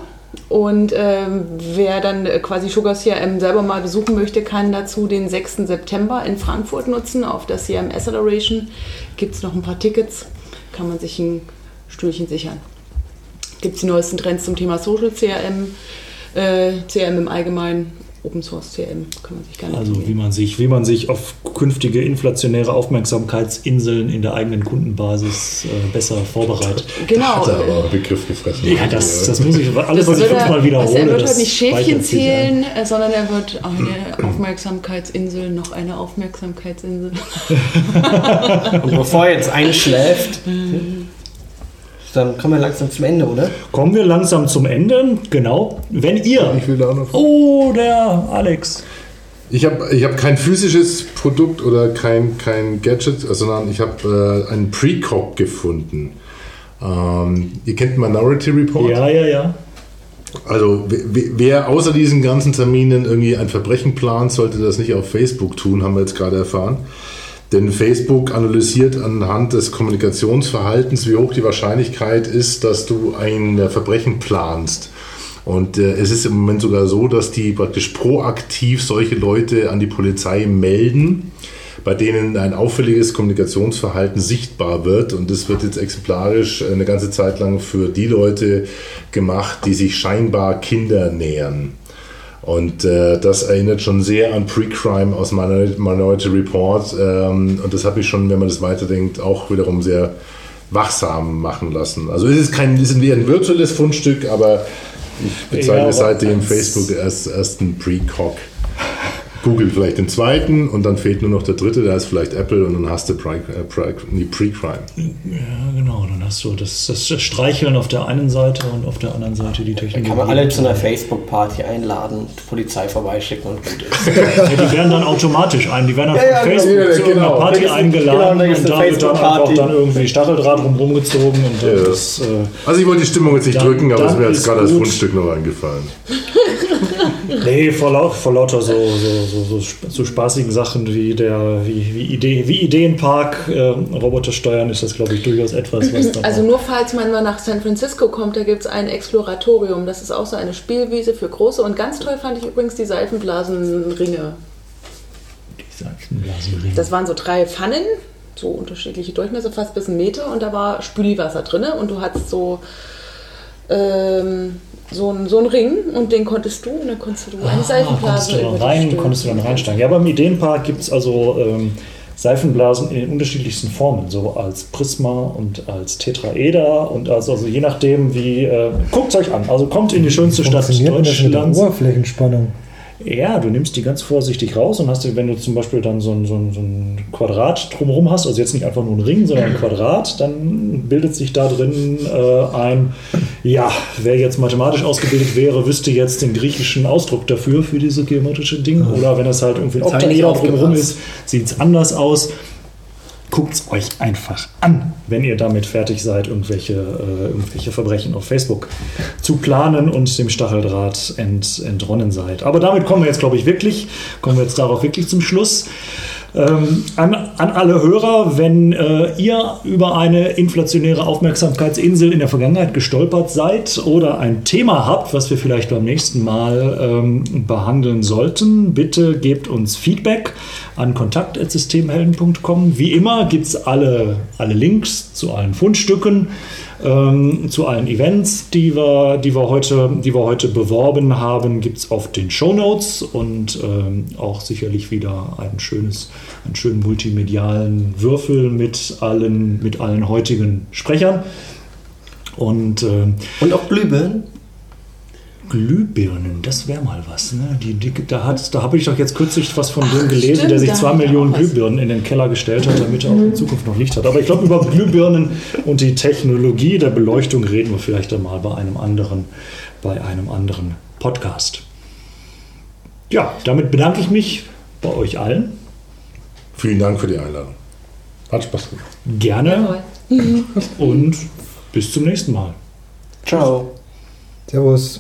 Und ähm, wer dann äh, quasi Sugar CRM selber mal besuchen möchte, kann dazu den 6. September in Frankfurt nutzen. Auf der CRM Acceleration gibt es noch ein paar Tickets, kann man sich ein Stühlchen sichern. Gibt es die neuesten Trends zum Thema Social CRM, äh, CRM im Allgemeinen Open Source CRM kann man sich nicht Also wie man sich, wie man sich auf künftige inflationäre Aufmerksamkeitsinseln in der eigenen Kundenbasis äh, besser vorbereitet. Genau. Hat er aber einen Begriff gefressen. Ja, das, das muss ich, alles, was ich er- fünfmal also wiederhole, er wird das halt nicht Schäfchen zählen, äh, sondern er wird eine Aufmerksamkeitsinsel, noch eine Aufmerksamkeitsinsel. Und bevor jetzt einschläft, dann kommen wir langsam zum Ende, oder? Kommen wir langsam zum Ende. Genau. Wenn ihr. Ich will da noch. Oh, der Alex. Ich habe ich hab kein physisches Produkt oder kein, kein Gadget, sondern ich habe äh, einen Precog gefunden. Ähm, ihr kennt Minority Report? Ja, ja, ja. Also wer, wer außer diesen ganzen Terminen irgendwie ein Verbrechen plant, sollte das nicht auf Facebook tun, haben wir jetzt gerade erfahren. Denn Facebook analysiert anhand des Kommunikationsverhaltens, wie hoch die Wahrscheinlichkeit ist, dass du ein äh, Verbrechen planst. Und äh, es ist im Moment sogar so, dass die praktisch proaktiv solche Leute an die Polizei melden, bei denen ein auffälliges Kommunikationsverhalten sichtbar wird. Und das wird jetzt exemplarisch eine ganze Zeit lang für die Leute gemacht, die sich scheinbar Kinder nähern. Und äh, das erinnert schon sehr an Pre-Crime aus Minor- Minority Report. Ähm, und das habe ich schon, wenn man das weiterdenkt, auch wiederum sehr wachsam machen lassen. Also es ist kein, es ist ein virtuelles Fundstück, aber ich bezeichne Ja, seitdem Facebook als ersten Pre-Cog. Google vielleicht den zweiten und dann fehlt nur noch der dritte, da ist vielleicht Apple und dann hast du Pri- äh, Pri- nee, Pre-Crime. Ja, genau. Dann hast du das, das Streicheln auf der einen Seite und auf der anderen Seite die Dann Technologie. kann man alle zu einer Facebook-Party einladen, die Polizei vorbeischicken und gut ist. Ja, die werden dann automatisch ein, die werden dann Ja, von ja, Facebook genau. zu irgendeiner Genau. Party gibt's- eingeladen genau, und da wird dann einfach dann irgendwie Stacheldraht rum rumgezogen und dann Ja. das, äh, Also ich wollte die Stimmung jetzt nicht Dann- drücken, aber es dann ist mir jetzt gerade als. Fundstück noch eingefallen. Nee, vor, lau vor lauter so, so, so, so, sp- so spaßigen Sachen wie der wie, wie, Idee, wie Ideenpark äh, Roboter steuern ist das, glaube ich, durchaus etwas, was dann Also nur falls man mal nach San Francisco kommt, da gibt es ein Exploratorium. Das ist auch so eine Spielwiese für Große. Und ganz toll fand ich übrigens die Seifenblasenringe. die Seifenblasenringe. Das waren so drei Pfannen, so unterschiedliche Durchmesser, fast bis einen Meter. Und da war Spülwasser drin. Und du hattest so, ähm, so, einen, so Ring und den konntest du und dann konntest du eine Ah, konntest Seifenblase du dann über dich rein, konntest du dann reinsteigen. Ja, beim Ideenpark gibt es also ähm, Seifenblasen in den unterschiedlichsten Formen, so als Prisma und als Tetraeder und als, also je nachdem wie, äh, guckt euch an, also kommt in die schönste Stadt denn das mit der Deutschlands. Oberflächenspannung? Ja, du nimmst die ganz vorsichtig raus und hast, wenn du zum Beispiel dann so ein, so ein, so ein Quadrat drumherum hast, also jetzt nicht einfach nur ein Ring, sondern ein Quadrat, dann bildet sich da drin äh, ein, ja, wer jetzt mathematisch ausgebildet wäre, wüsste jetzt den griechischen Ausdruck dafür, für diese geometrische Ding. Oder wenn es halt irgendwie ein Oktaeder drumherum ist, sieht es anders aus. Guckt es euch einfach an, wenn ihr damit fertig seid, irgendwelche, äh, irgendwelche Verbrechen auf Facebook zu planen und dem Stacheldraht ent, entronnen seid. Aber damit kommen wir jetzt, glaube ich, wirklich, kommen wir jetzt darauf wirklich zum Schluss. Ähm, an, an alle Hörer, wenn äh, ihr über eine inflationäre Aufmerksamkeitsinsel in der Vergangenheit gestolpert seid oder ein Thema habt, was wir vielleicht beim nächsten Mal ähm, behandeln sollten, bitte gebt uns Feedback an kontakt.systemhelden.com. Wie immer gibt es alle, alle Links zu allen Fundstücken, ähm, zu allen Events, die wir, die wir, heute, die wir heute beworben haben, gibt es auf den Show Notes und ähm, auch sicherlich wieder ein schönes, einen schönen multimedialen Würfel mit allen, mit allen heutigen Sprechern. Und ähm, Und auch Glühbirnen. Glühbirnen, das wäre mal was. Ne? Die, die, da hat, da habe ich doch jetzt kürzlich was von dem gelesen, stimmt, der sich zwei Millionen. Glühbirnen in den Keller gestellt hat, damit er auch in Zukunft noch Licht hat. Aber ich glaube, über Glühbirnen und die Technologie der Beleuchtung reden wir vielleicht einmal bei einem anderen, bei einem anderen Podcast. Ja, damit bedanke ich mich bei euch allen. Vielen Dank für die Einladung. Hat Spaß gemacht. Gerne und bis zum nächsten Mal. Ciao. Servus.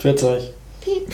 Pfiat euch. Piep.